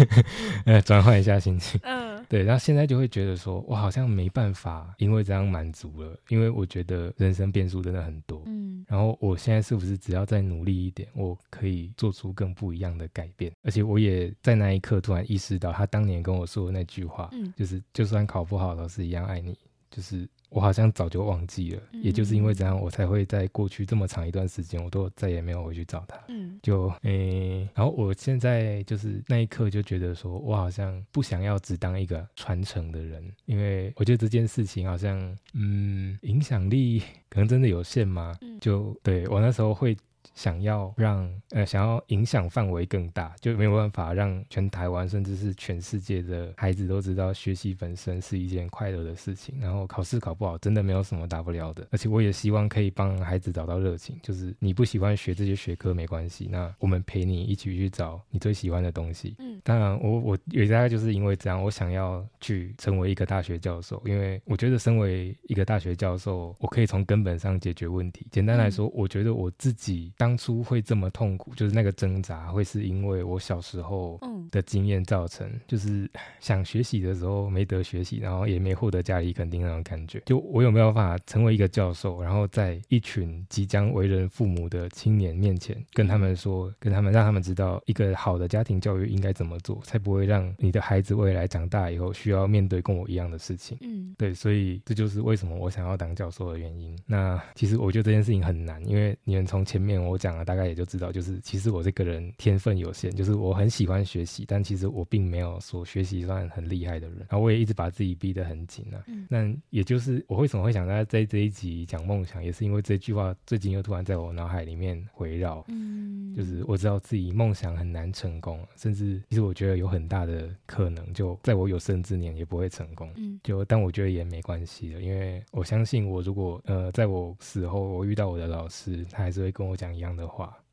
呃，转换一下心情。嗯，对。然后现在就会觉得说，我好像没办法，因为这样满足了。因为我觉得人生变数真的很多。嗯，然后我现在是不是只要再努力一点，我可以做出更不一样的改变？而且我也。在那一刻，突然意识到他当年跟我说的那句话，嗯就是就算考不好，老师一样爱你。就是我好像早就忘记了，也就是因为这样，我才会在过去这么长一段时间，我都再也没有回去找他。嗯，就诶，然后我现在就是那一刻就觉得说，我好像不想要只当一个传承的人，因为我觉得这件事情好像，嗯，影响力 可能真的有限吗？就对我那时候会。想要让呃，想要影响范围更大，就没有办法让全台湾甚至是全世界的孩子都知道学习本身是一件快乐的事情。然后考试考不好，真的没有什么大不了的。而且我也希望可以帮孩子找到热情，就是你不喜欢学这些学科没关系，那我们陪你一起去找你最喜欢的东西。嗯，当然我我也大概就是因为这样，我想要去成为一个大学教授，因为我觉得身为一个大学教授，我可以从根本上解决问题。简单来说，我觉得我自己。当初会这么痛苦，就是那个挣扎，会是因为我小时候的经验造成，就是想学习的时候没得学习，然后也没获得家里肯定那种感觉。就我有没有办法成为一个教授，然后在一群即将为人父母的青年面前，跟他们说，跟他们让他们知道一个好的家庭教育应该怎么做，才不会让你的孩子未来长大以后需要面对跟我一样的事情。嗯，对，所以这就是为什么我想要当教授的原因。那其实我觉得这件事情很难，因为你们从前面我。讲了，大概也就知道，就是其实我这个人天分有限，就是我很喜欢学习，但其实我并没有说学习算很厉害的人。然后我也一直把自己逼得很紧啊。那也就是我为什么会想在在这一集讲梦想，也是因为这句话最近又突然在我脑海里面回绕。嗯，就是我知道自己梦想很难成功，甚至其实我觉得有很大的可能就在我有生之年也不会成功。嗯，就但我觉得也没关系的，因为我相信我如果呃在我死后我遇到我的老师，他还是会跟我讲一。样的话。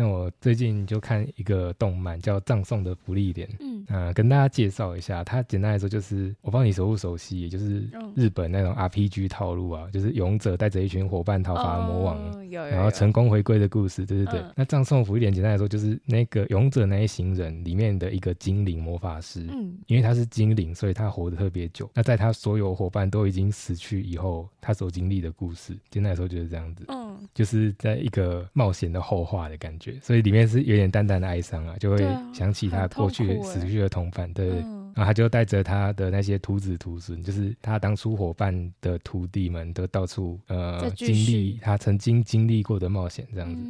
那我最近就看一个动漫叫《葬送的福利点》，嗯，啊，跟大家介绍一下，它简单来说就是我帮你熟不熟悉，也就是日本那种 RPG 套路啊，就是勇者带着一群伙伴讨伐魔王，然后成功回归的故事，对对对。那葬送福利点简单来说就是那个勇者那一行人里面的一个精灵魔法师，嗯，因为他是精灵，所以他活得特别久。那在他所有伙伴都已经死去以后，他所经历的故事，简单来说就是这样子，嗯，就是在一个冒险的后话的感觉。所以里面是有点淡淡的哀伤啊，就会想起他过去死去的同伴，对，然后他就带着他的那些徒子徒孙，就是他当初伙伴的徒弟们，都到处呃经历他曾经经历过的冒险，这样子。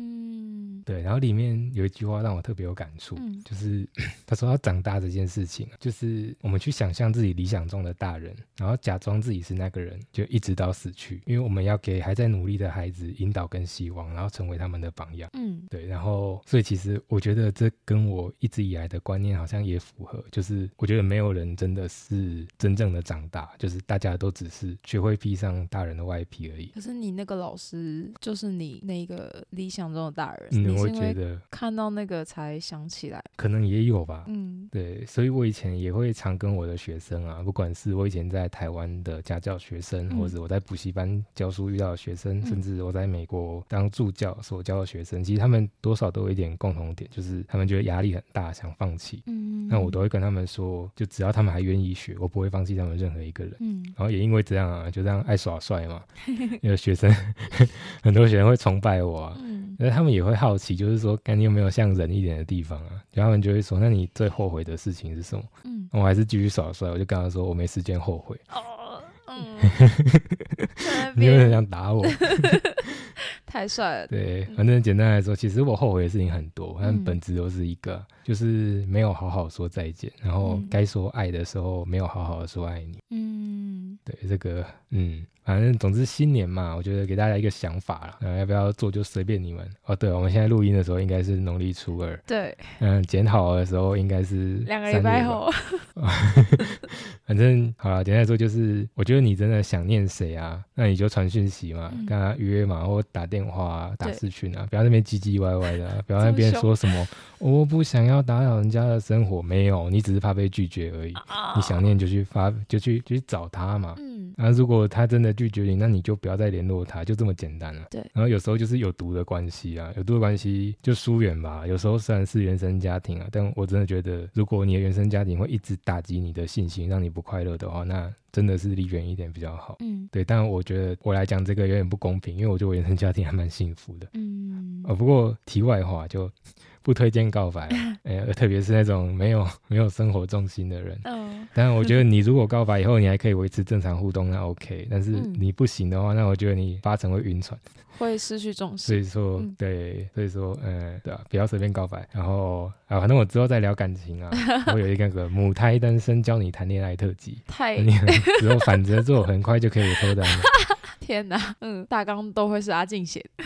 对，然后里面有一句话让我特别有感触，就是 他说要长大这件事情，就是我们去想象自己理想中的大人，然后假装自己是那个人，就一直到死去，因为我们要给还在努力的孩子引导跟希望，然后成为他们的榜样。嗯，对，然后所以其实我觉得这跟我一直以来的观念好像也符合，就是我觉得没有人真的是真正的长大，就是大家都只是学会披上大人的外皮而已。可是你那个老师就是你那个理想中的大人。我觉得看到那个才想起来，可能也有吧。嗯，对，所以我以前也会常跟我的学生啊，不管是我以前在台湾的家教学生，或者我在补习班教书遇到的学生，甚至我在美国当助教所教的学生，其实他们多少都有一点共同点，就是他们觉得压力很大，想放弃。嗯，那我都会跟他们说，就只要他们还愿意学，我不会放弃他们任何一个人。嗯，然后也因为这样啊，就这样爱耍帅嘛，因为学生 很多学生会崇拜我啊。那他们也会好奇，就是说，看你有没有像人一点的地方啊？然后他们就会说：“那你最后悔的事情是什么？”嗯，我还是继续耍帅，我就跟他说：“我没时间后悔。”哦，嗯，你有点想打我？太帅了。对，反正简单来说，其实我后悔的事情很多，但本质都是一个，就是没有好好说再见，然后该说爱的时候没有好好的说爱你。嗯。对这个，嗯。反正总之新年嘛，我觉得给大家一个想法要不要做就随便你们。哦，对，我们现在录音的时候应该是农历初二，对，嗯，剪好的时候应该是两个礼拜后。反正好了，简单来说就是，我觉得你真的想念谁啊，那你就传讯息嘛，跟他约嘛，或打电话、打视讯啊，不要那边唧唧歪歪的，不要那边说什么我不想要打扰人家的生活，没有，你只是怕被拒绝而已。你想念就去发，就去就去找他嘛。嗯，那如果他真的拒绝你，那你就不要再联络他，就这么简单了。对。然后有时候就是有毒的关系啊，有毒的关系就疏远吧。有时候虽然是原生家庭啊，但我真的觉得，如果你的原生家庭会一直打击你的信心，让你不快乐的话，那真的是离远一点比较好。嗯，对。但我觉得我来讲这个有点不公平，因为我觉得我原生家庭还蛮幸福的。嗯。呃，不过题外话就。不推荐告白，哎，特别是那种没有 没有生活重心的人。嗯，但是我觉得 你如果告白以后，你还可以维持正常互动，那 OK。但是你不行的话，那我觉得你八成会晕船，会失去重心。所以说，对，所以说，嗯，对啊，不要随便告白。然后啊，反正我之后再聊感情啊，我有一个个母胎单身教你谈恋爱特辑，太，之后反着做，很快就可以脱单了。天哪，嗯，大纲都会是阿静写的。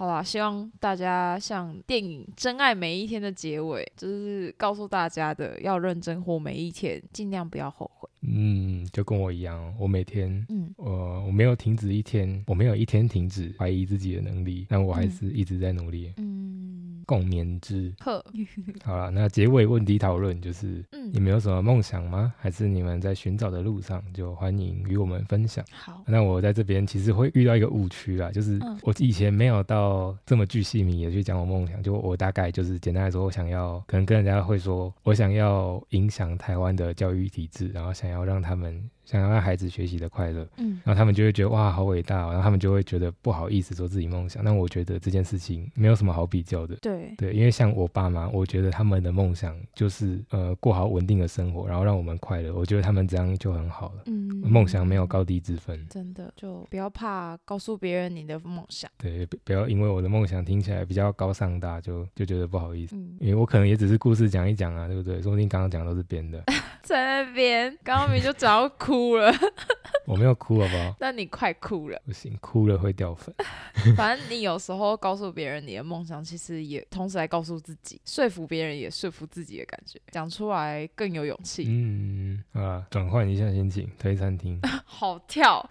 好啦，希望大家像电影《真爱每一天》的结尾，就是告诉大家的，要认真活每一天，尽量不要后悔。嗯，就跟我一样，我每天，嗯，我我没有停止一天，我没有一天停止怀疑自己的能力，但我还是一直在努力。嗯，共勉之。呵，好了，那结尾问题讨论就是，嗯，你们有什么梦想吗？还是你们在寻找的路上？就欢迎与我们分享。好，那我在这边其实会遇到一个误区啦，就是我以前没有到这么巨细靡的去讲我梦想，就我大概就是简单来说，我想要可能跟人家会说，我想要影响台湾的教育体制，然后想。要让他们。想要让孩子学习的快乐，嗯，然后他们就会觉得哇，好伟大，然后他们就会觉得不好意思说自己梦想。那我觉得这件事情没有什么好比较的，对。对，因为像我爸妈，我觉得他们的梦想就是呃过好稳定的生活，然后让我们快乐。我觉得他们这样就很好了，嗯，梦想没有高低之分，真的就不要怕告诉别人你的梦想，对，不要因为我的梦想听起来比较高尚大，就就觉得不好意思，因为我可能也只是故事讲一讲啊，对不对？说不定刚刚讲的都是编的，在那边刚刚明就早要哭了。我没有哭，好不好？那你快哭了，不行，哭了会掉粉。反正你有时候告诉别人你的梦想，其实也同时来告诉自己，说服别人也说服自己的感觉，讲出来更有勇气。嗯啊，转换一下心情，推餐厅，好跳。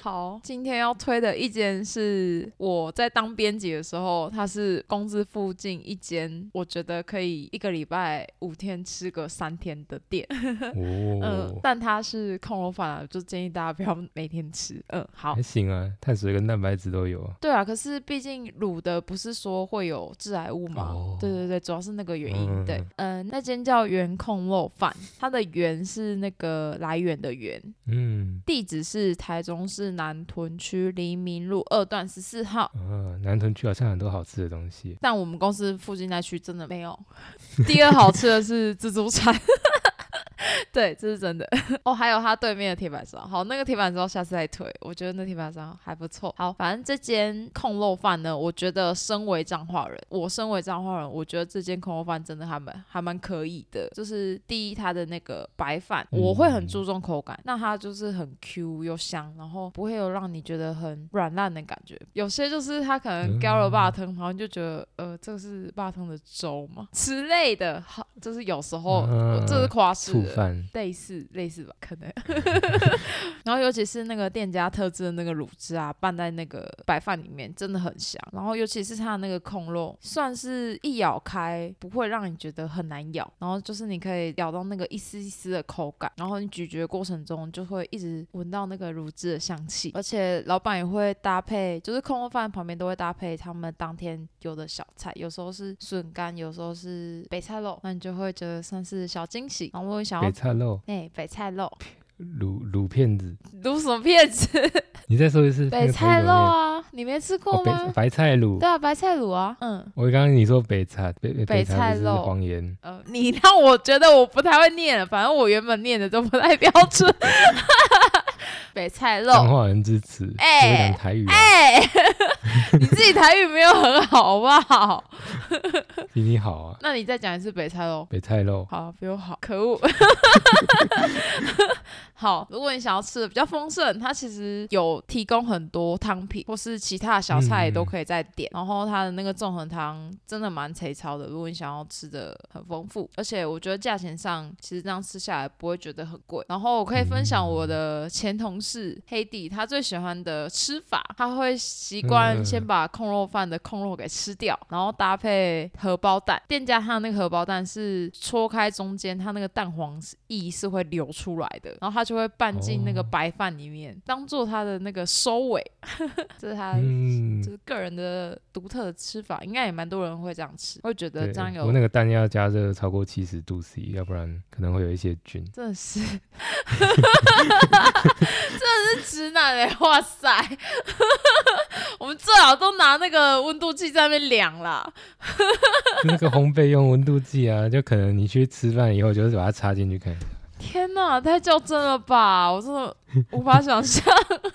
好，今天要推的一间是我在当编辑的时候，它是公司附近一间，我觉得可以一个礼拜五天吃个三天的店。哦，嗯，但它是控肉饭啊，就建议大家不要每天吃。嗯，好，还行啊，碳水跟蛋白质都有。对啊，可是毕竟卤的不是说会有致癌物嘛？对对对，主要是那个原因。对，嗯，那间叫原控肉饭，它的原是那个来源的源。嗯，地址是台中市。南屯区黎明路二段十四号。嗯，南屯区好像很多好吃的东西，但我们公司附近那区真的没有。第二好吃的是自助餐。对，这是真的 哦。还有它对面的铁板烧，好，那个铁板烧下次再推。我觉得那铁板烧还不错。好，反正这间控肉饭呢，我觉得身为彰化人，我身为彰化人，我觉得这间控肉饭真的还蛮还蛮可以的。就是第一，它的那个白饭，我会很注重口感，那它就是很 Q 又香，然后不会有让你觉得很软烂的感觉。有些就是它可能浇了霸汤，然后就觉得呃，这个是霸汤的粥嘛之类的。好，就是有时候这是夸饰的。类似类似吧，可能。然后尤其是那个店家特制的那个卤汁啊，拌在那个白饭里面，真的很香。然后尤其是它的那个控肉，算是一咬开不会让你觉得很难咬，然后就是你可以咬到那个一丝一丝的口感，然后你咀嚼过程中就会一直闻到那个卤汁的香气。而且老板也会搭配，就是控肉饭旁边都会搭配他们当天有的小菜，有时候是笋干，有时候是北菜肉，那你就会觉得算是小惊喜。然后我想要。北菜肉，哎，北菜肉，卤卤片子，卤什么片子？你再说一次。北菜肉啊，你没吃过吗？白菜卤，对啊，白菜卤啊，嗯。我刚刚你说北菜，北北菜肉黄岩，呃，你让我觉得我不太会念了，反正我原本念的都不太标准。北菜肉，彰化人之词，哎，讲台语，哎，你自己台语没有很好，好不好？比你好啊。那你再讲一次北菜肉，北菜肉，好，比我好，可恶。好，如果你想要吃的比较丰盛，它其实有提供很多汤品或是其他小菜也都可以再点。然后它的那个纵横汤真的蛮贼超的，如果你想要吃的很丰富，而且我觉得价钱上其实这样吃下来不会觉得很贵。然后我可以分享我的前同事黑弟，他最喜欢的吃法，他会习惯先把控肉饭的控肉给吃掉，然后搭配荷包蛋。店家他的那个荷包蛋是戳开中间，它那个蛋黄液是会流出来的，然后他。就会拌进那个白饭里面，当做它的那个收尾。这是他就是个人的独特的吃法，应该也蛮多人会这样吃，会觉得这样有。我那个蛋要加热超过七十度 C，要不然可能会有一些菌。真的是，真的是直男哎！哇塞，我们最好都拿那个温度计在那边量啦。那个烘焙用温度计啊，就可能你去吃饭以后，就是把它插进去看。天哪，太较真了吧！我真的无法想象。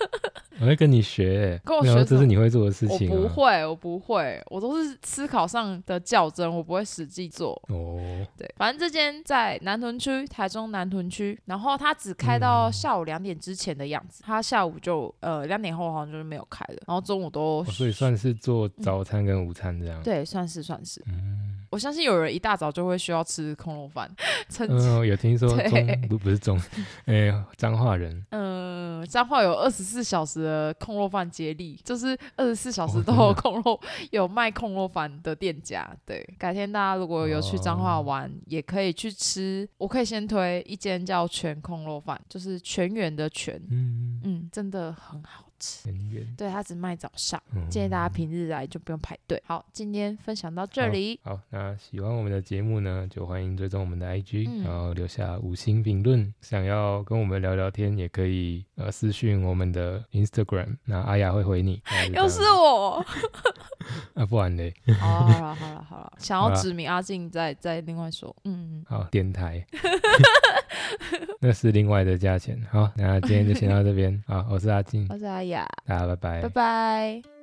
我会跟你学，跟我学，这是你会做的事情。我不会，我不会，我都是思考上的较真，我不会实际做。哦，对，反正这间在南屯区，台中南屯区，然后它只开到下午两点之前的样子，它下午就呃两点后好像就是没有开了，然后中午都所以算是做早餐跟午餐这样。对，算是算是。嗯。我相信有人一大早就会需要吃空肉饭。嗯，有听说中 不不是中，哎，彰化人。嗯，彰化有二十四小时的空肉饭接力，就是二十四小时都有空肉，有卖空肉饭的店家。对，改天大家如果有去彰化玩，也可以去吃。我可以先推一间叫全空肉饭，就是全员的全。嗯嗯，真的很好。很远，对他只卖早上，建议大家平日来就不用排队。好，今天分享到这里。好，那喜欢我们的节目呢，就欢迎追踪我们的 IG，然后留下五星评论。想要跟我们聊聊天，也可以呃私讯我们的 Instagram，那阿雅会回你。又是我，啊，不然嘞。好了好了好了，想要指名阿静，再再另外说。嗯，好，电台。那是另外的价钱。好，那今天就先到这边。好，我是阿静，我是阿雅，大家拜拜，拜拜。